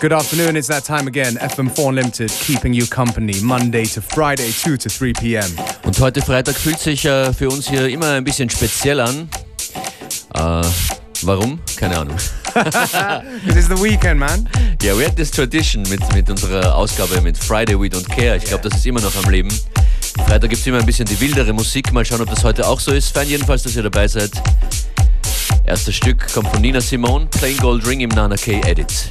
Good afternoon, it's that time again. FM4 Unlimited, keeping you company, Monday to Friday, 2 to 3 p.m. Und heute Freitag fühlt sich äh, für uns hier immer ein bisschen speziell an. Äh, warum? Keine Ahnung. Because it's the weekend, man. Yeah, we had this tradition mit, mit unserer Ausgabe mit Friday We Don't Care. Ich glaube, das ist immer noch am Leben. Freitag gibt es immer ein bisschen die wildere Musik. Mal schauen, ob das heute auch so ist. Fein jedenfalls, dass ihr dabei seid. Erstes Stück kommt von Nina Simone, Plain Gold Ring im Nana K Edit.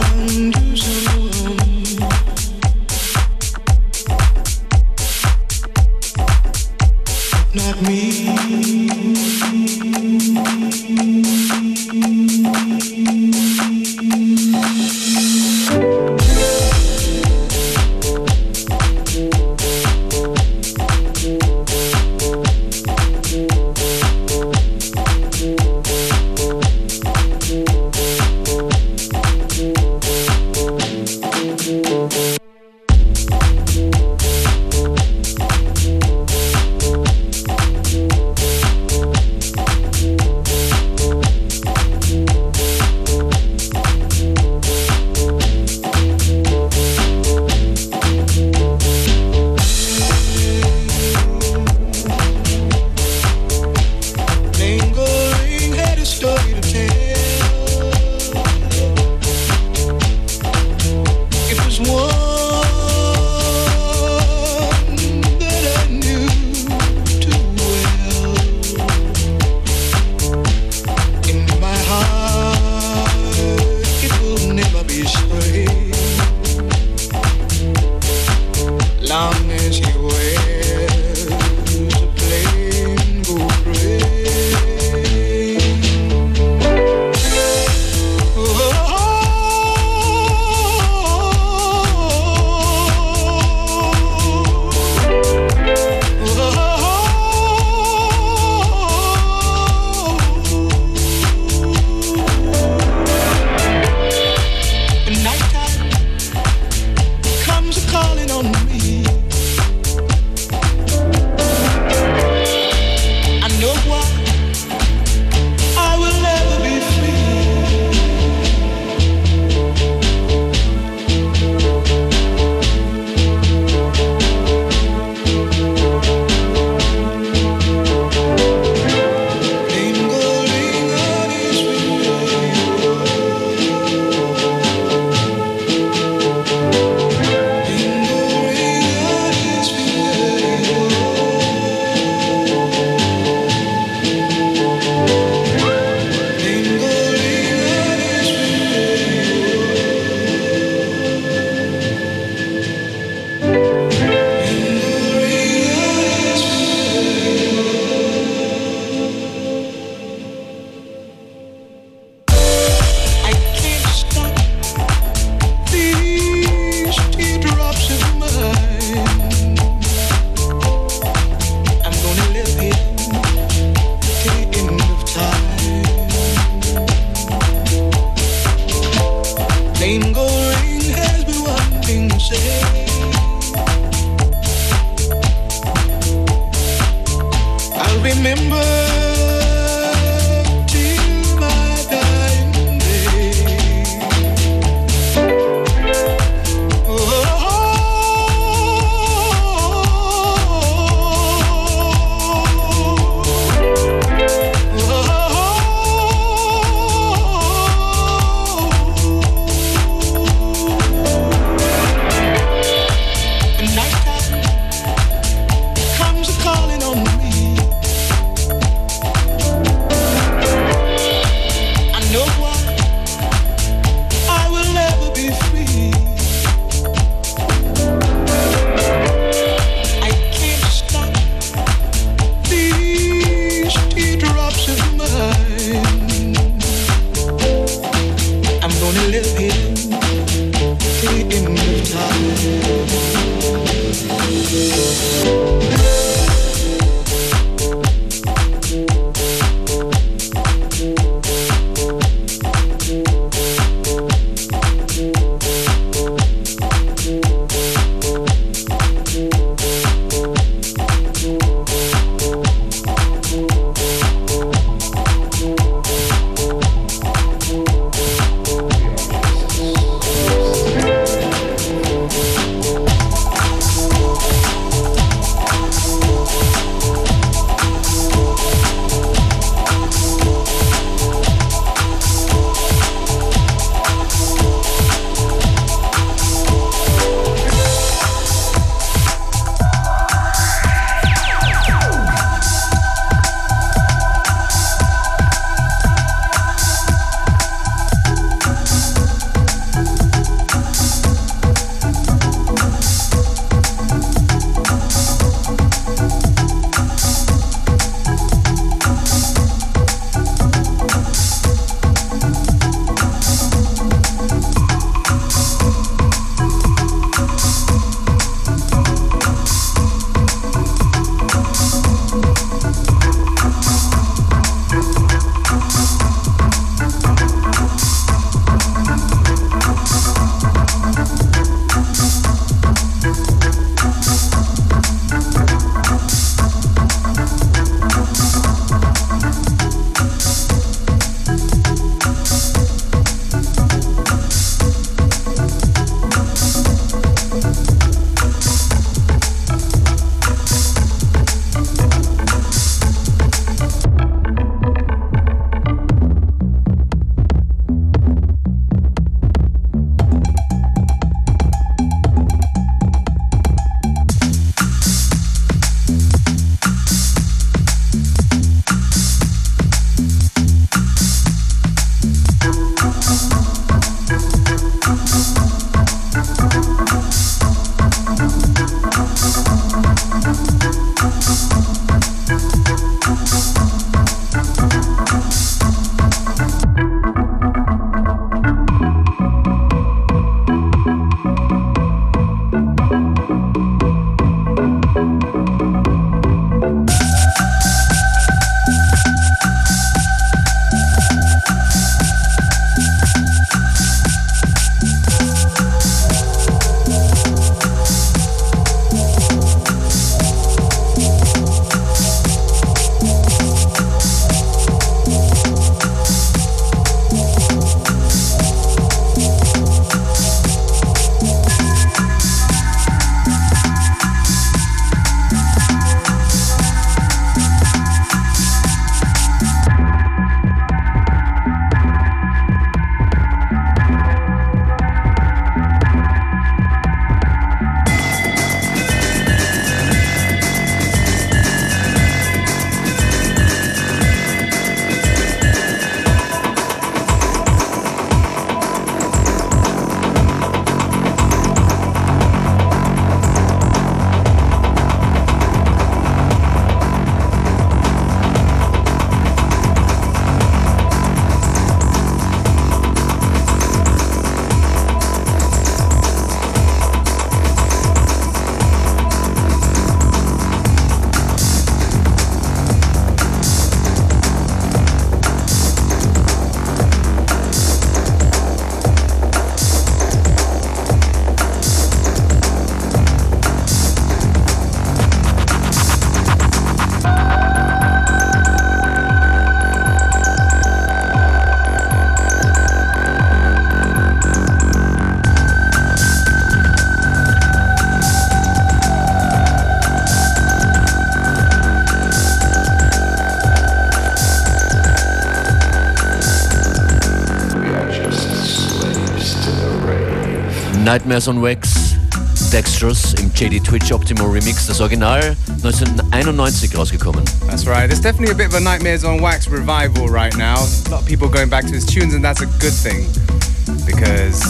Nightmares on Wax, Dextrous im JD Twitch Optimo Remix, das Original 1991 rausgekommen. That's right. There's definitely a bit of a Nightmares on Wax revival right now. A lot of people going back to his tunes, and that's a good thing because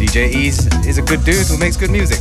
DJ Ease is a good dude who makes good music.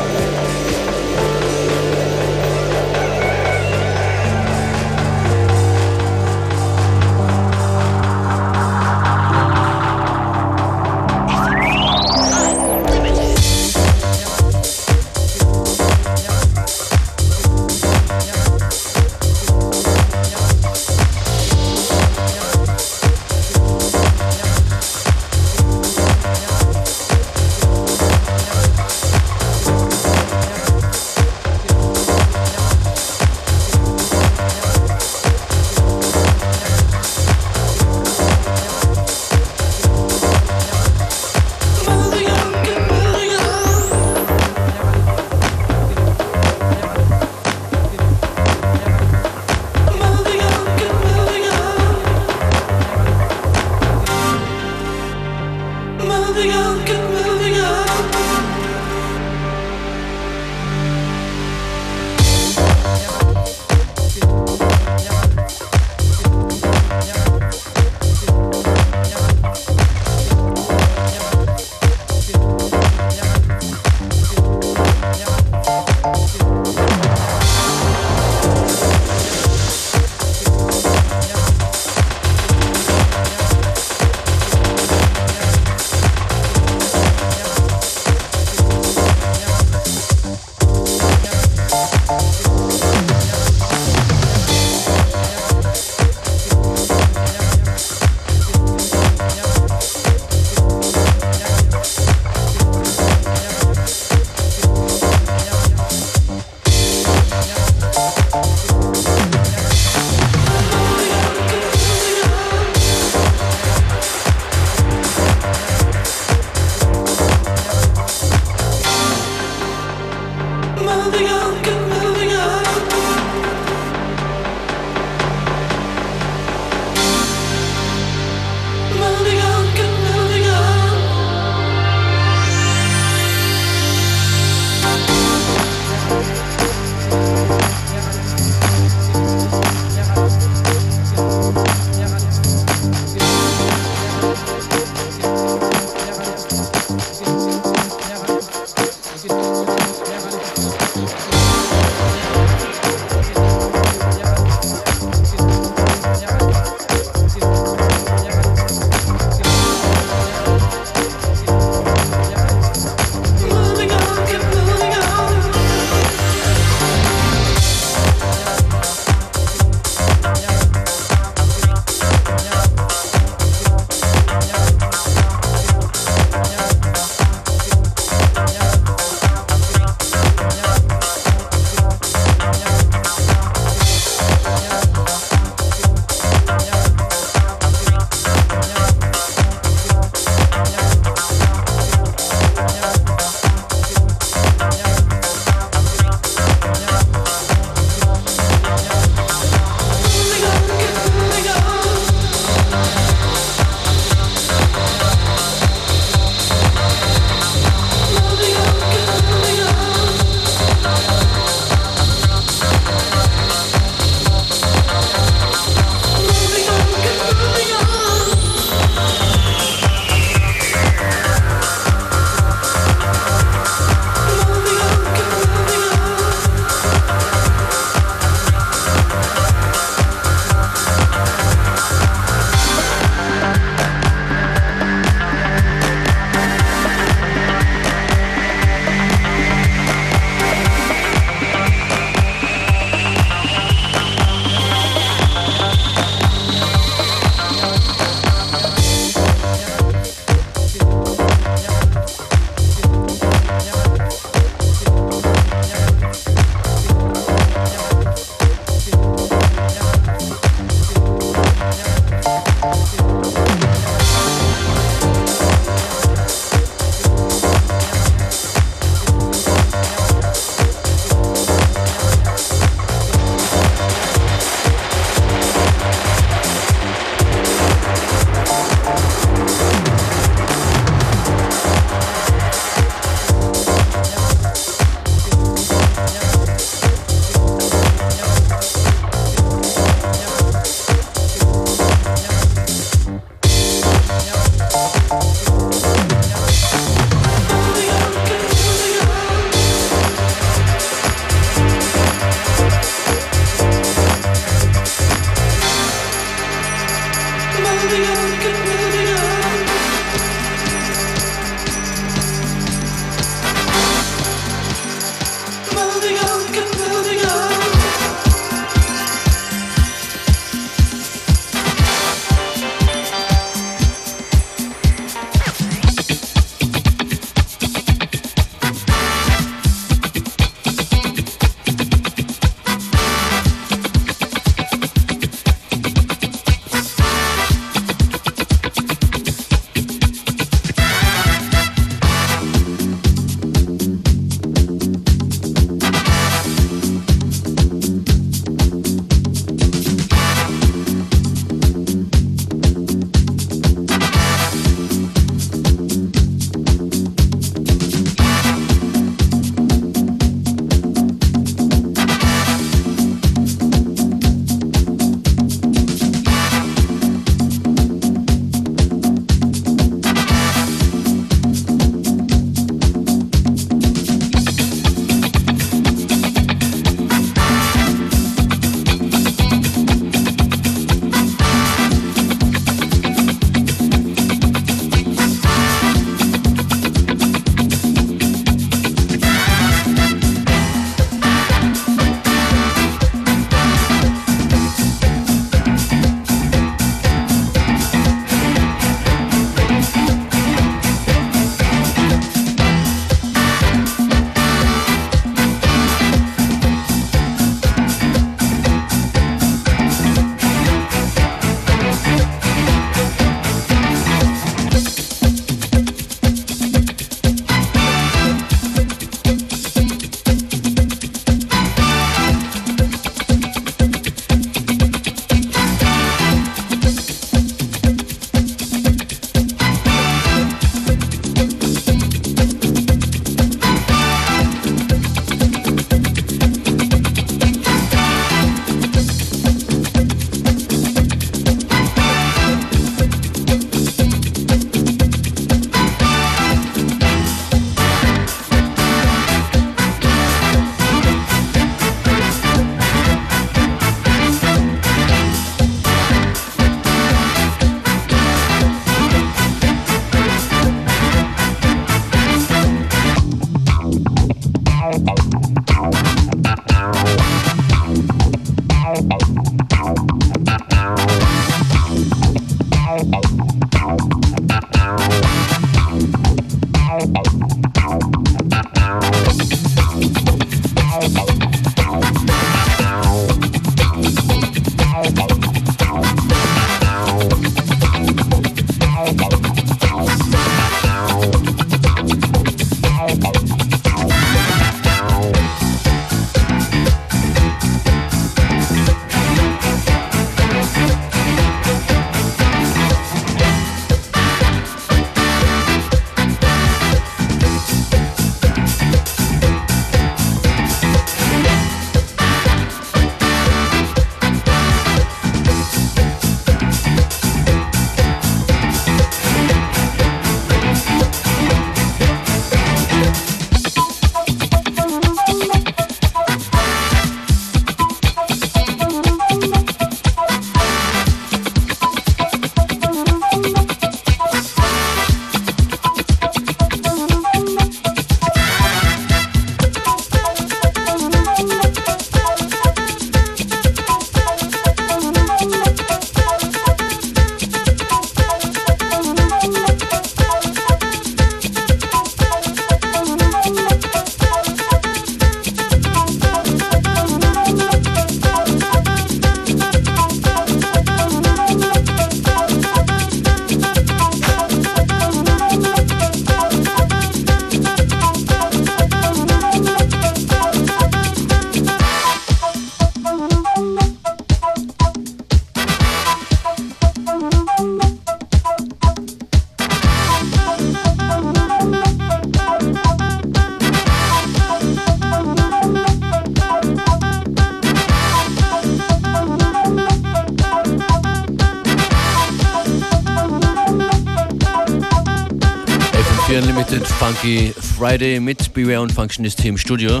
Funky Friday mit Beware und Functionist hier im Studio.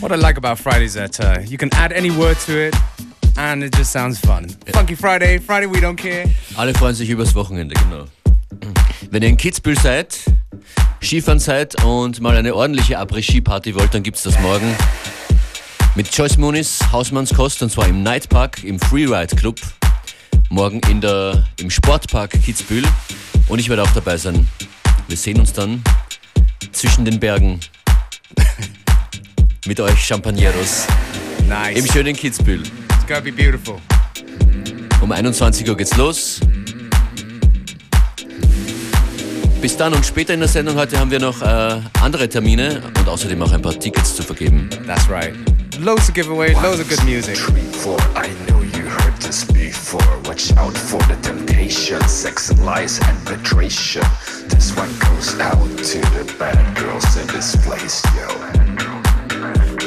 What I like about Friday is that uh, you can add any word to it and it just sounds fun. Funky Friday, Friday we don't care. Alle freuen sich übers Wochenende, genau. Wenn ihr in Kitzbühel seid, Skifahren seid und mal eine ordentliche Après-Ski-Party wollt, dann gibt's das morgen mit Joyce Moonis Hausmannskost und zwar im Nightpark, im Freeride Club. Morgen in der, im Sportpark Kitzbühel und ich werde auch dabei sein. Wir sehen uns dann zwischen den Bergen mit euch Champagneros Nice. im schönen Kitzbühel. It's gonna be beautiful. Um 21 Uhr geht's los. Bis dann und später in der Sendung heute haben wir noch äh, andere Termine und außerdem auch ein paar Tickets zu vergeben. That's right. Loads of giveaway, loads of good music. Three, four, I know you heard this before. Watch out for the temptation, sex and lies and betrayal. This one goes out to the bad girls in this place, yo.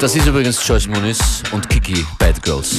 Das ist übrigens Joyce Muniz und Kiki Bad Girls.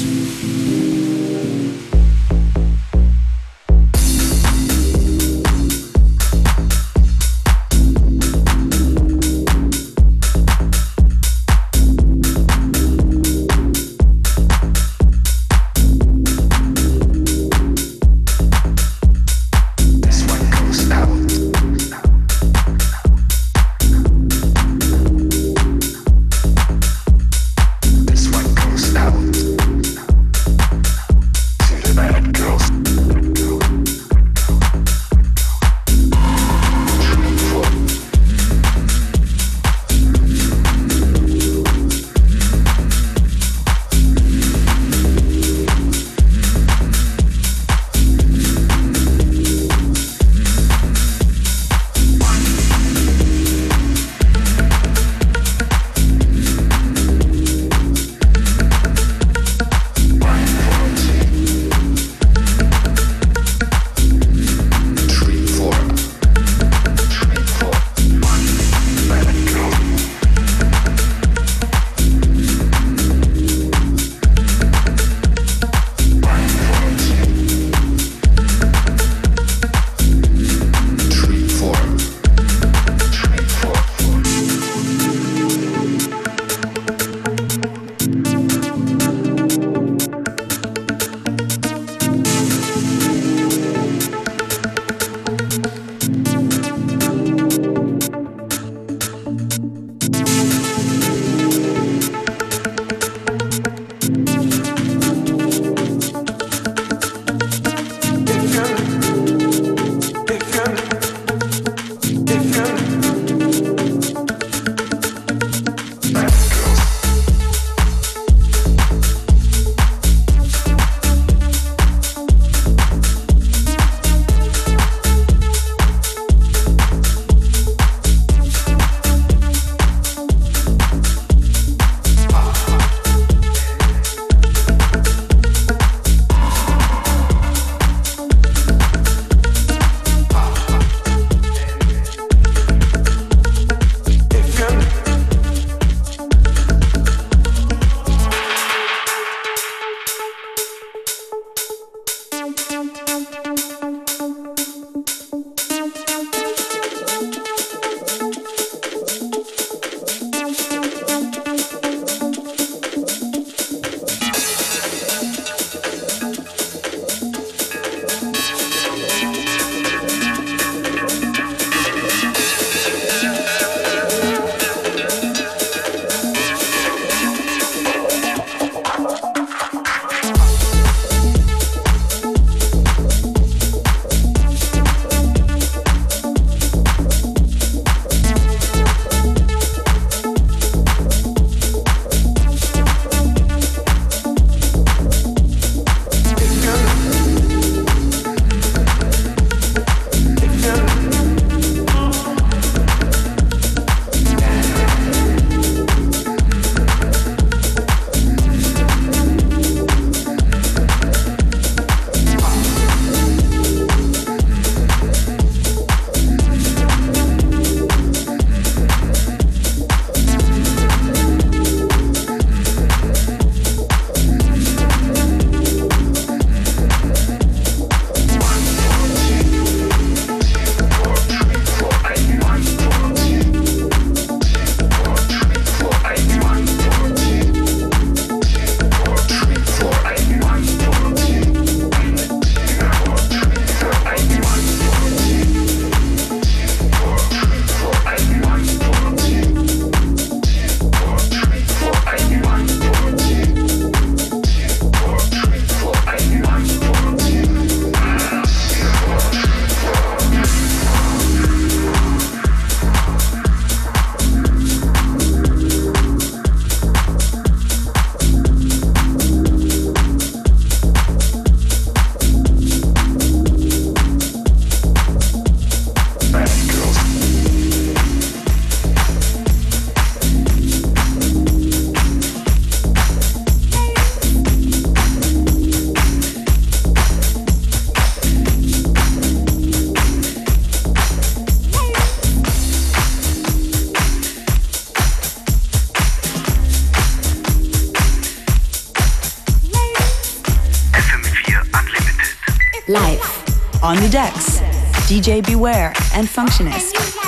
DJ Beware and Functionist.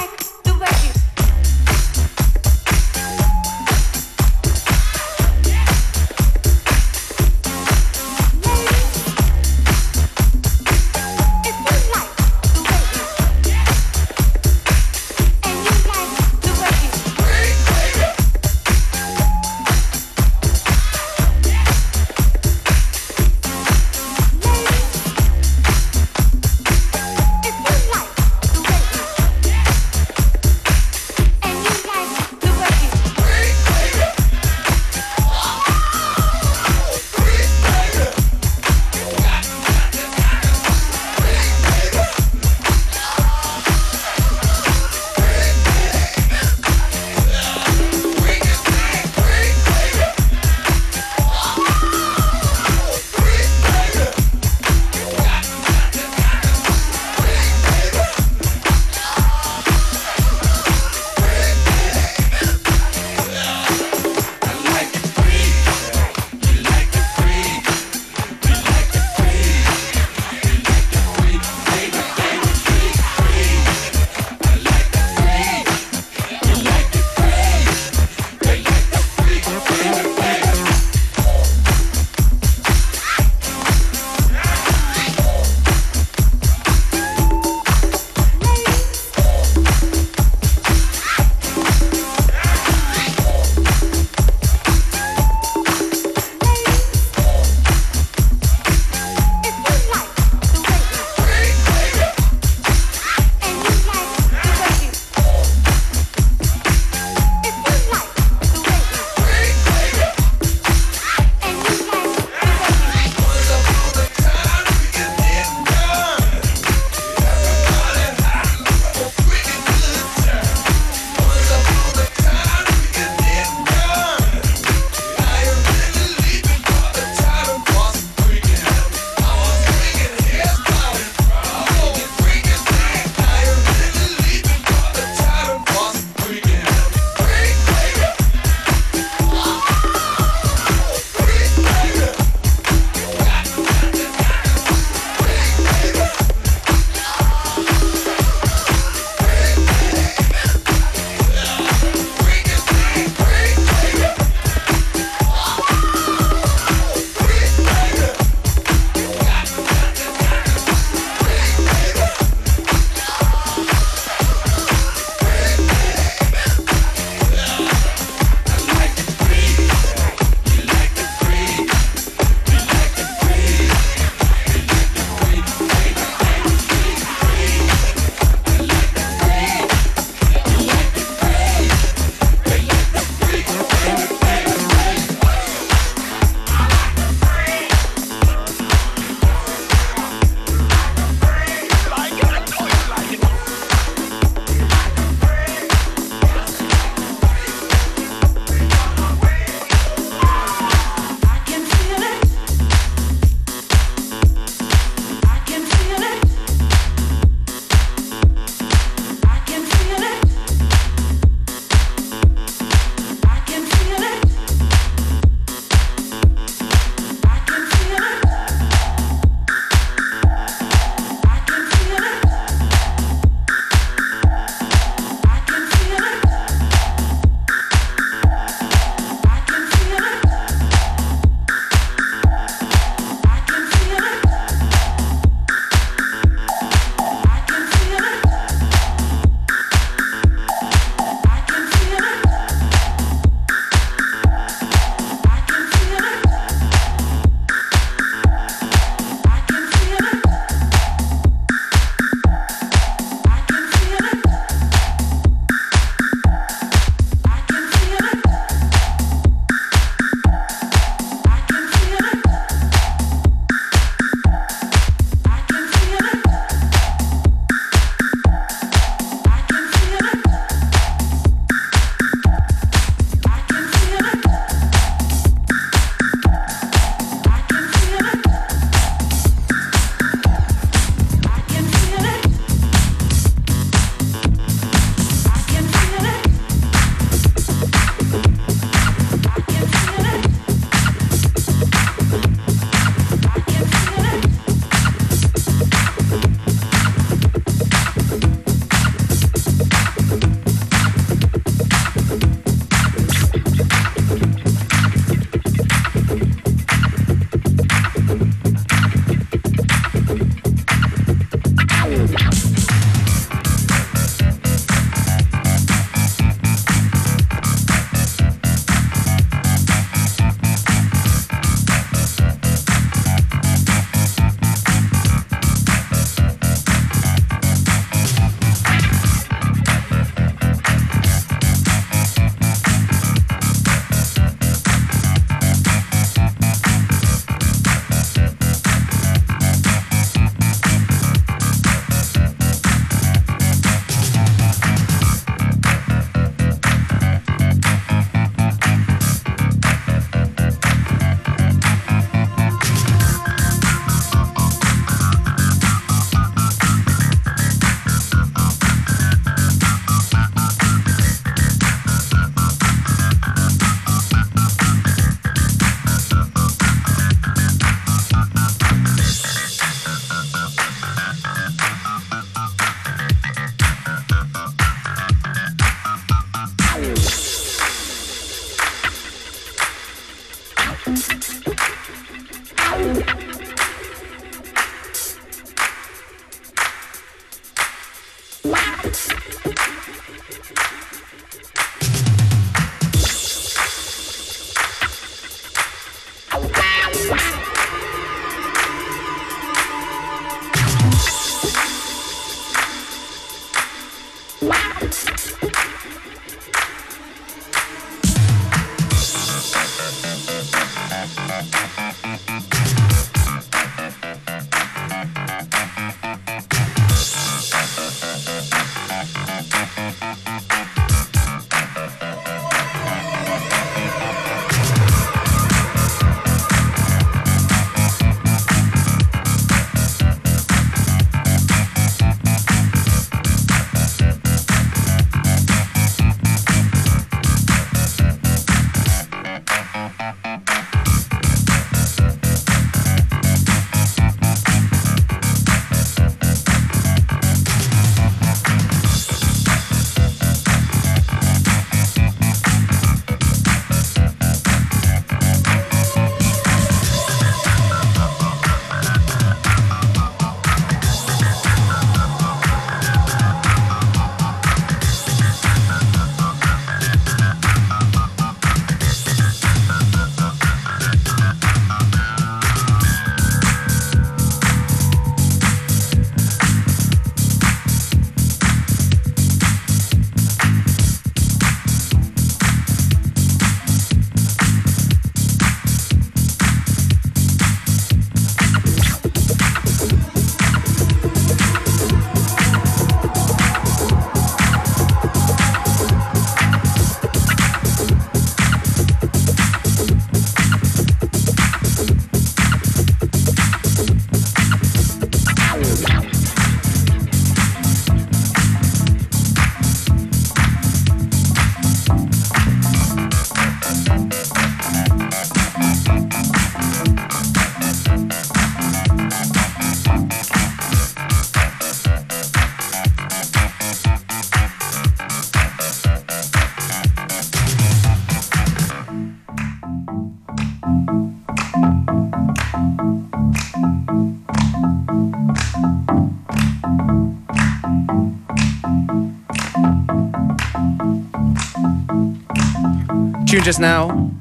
Just now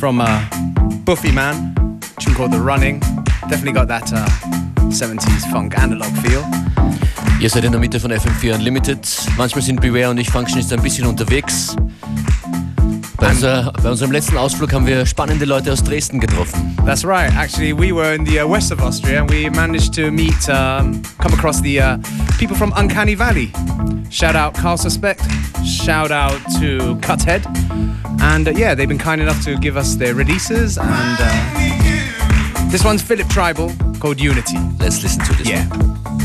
from uh, Buffy Man, tune called The Running. Definitely got that uh, 70s funk analog feel. Ihr seid in der Mitte von FM4 Unlimited. Manchmal sind Beware und ich Functionist ein bisschen unterwegs. Bei, unser, bei unserem letzten Ausflug haben wir spannende Leute aus Dresden getroffen. That's right. Actually, we were in the uh, west of Austria and we managed to meet, um, come across the uh, people from Uncanny Valley. Shout out Carl Suspect. Shout out to Cuthead. And uh, yeah, they've been kind enough to give us their releases. And uh, this one's Philip Tribal called Unity. Let's listen to this Yeah. one.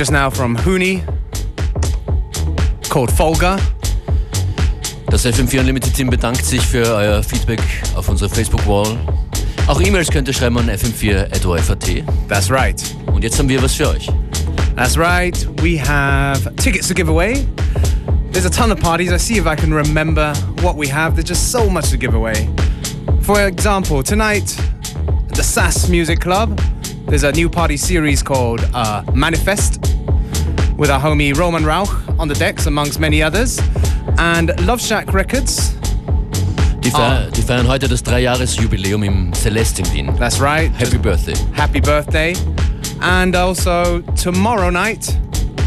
Just now from Hooney called Folga. Das FM4 Unlimited Team bedankt sich für euer Feedback auf unserer Facebook-Wall. Auch E-Mails könnt ihr schreiben an fm4.orf.at. That's right. Und jetzt haben wir was für euch. That's right. We have tickets to give away. There's a ton of parties. I see if I can remember what we have. There's just so much to give away. For example, tonight at the Sass Music Club, there's a new party series called uh, Manifest with our homie Roman Rauch on the decks, amongst many others. And Love Shack Records. Die, feiern, die feiern heute das Dreijahresjubiläum im Celeste in Wien. That's right. Happy Birthday. Happy birthday. And also tomorrow night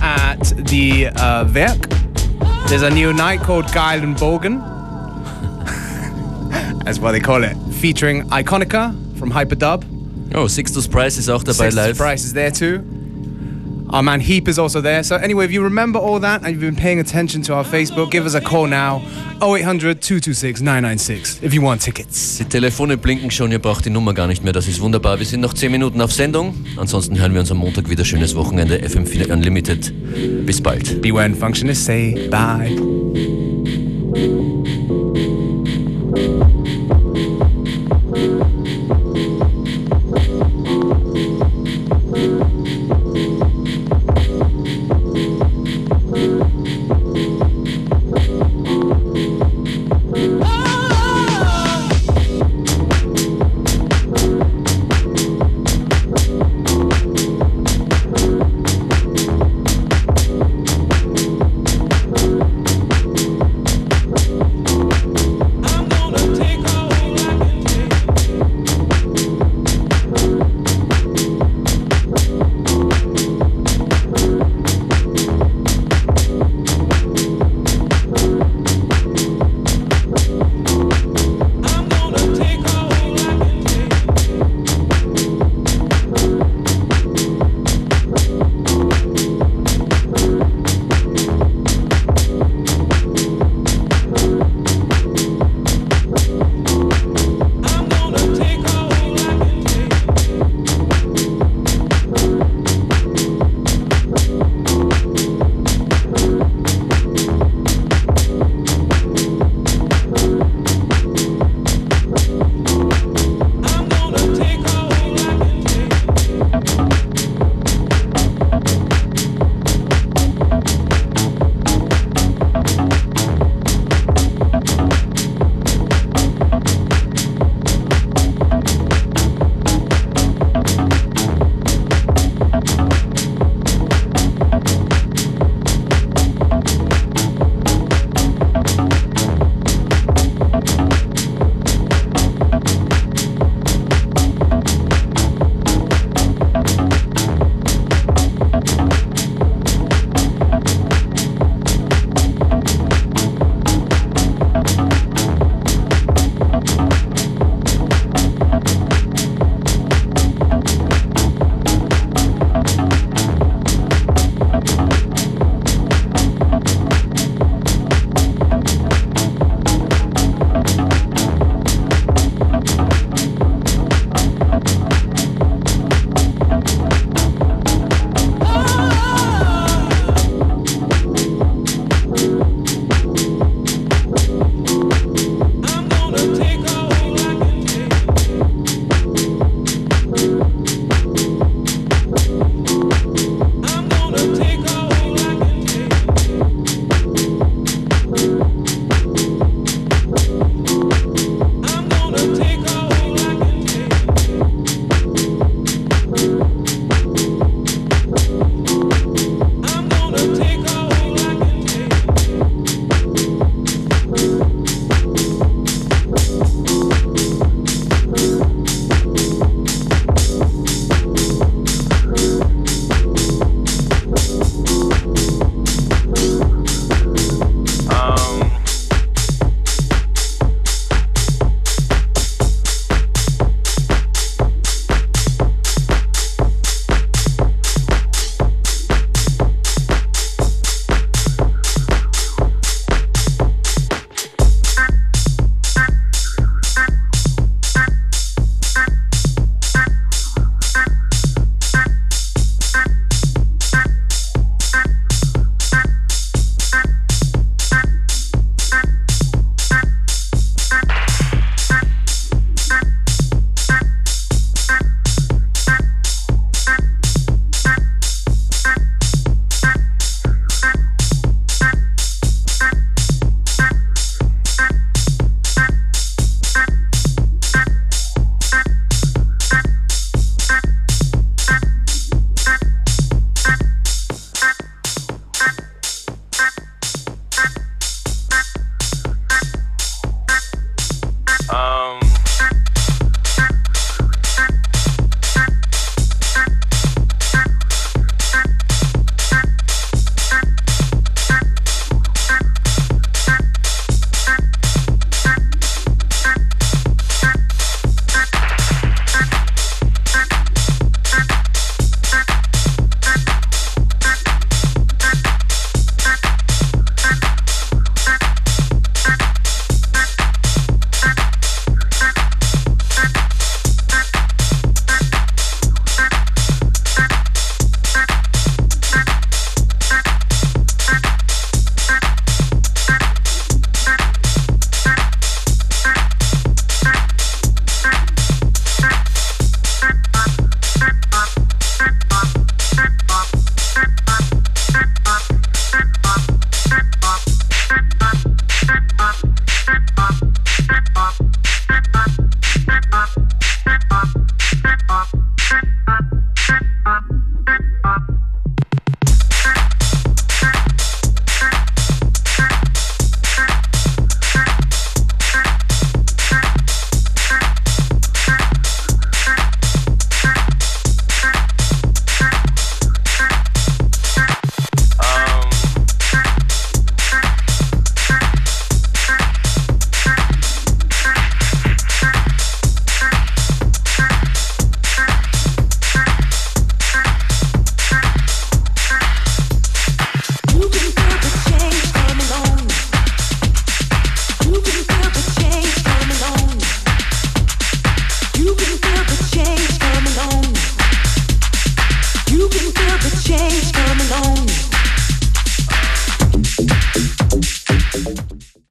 at the uh, Werk, there's a new night called Geil and Bogen. That's what they call it. Featuring Ikonika from Hyperdub. Oh, Sixtus Preiss is auch dabei Sixtus live. Preiss is there too. Our man Heap is also there. So anyway, if you remember all that and you've been paying attention to our Facebook, give us a call now. 0800 226 996 if you want tickets. Die Telefone blinken schon, ihr braucht die Nummer gar nicht mehr, das ist wunderbar. Wir sind noch 10 Minuten auf Sendung. Ansonsten hören wir uns am Montag wieder. Schönes Wochenende, FM4 Unlimited. Bis bald. Beware and Functionist say bye.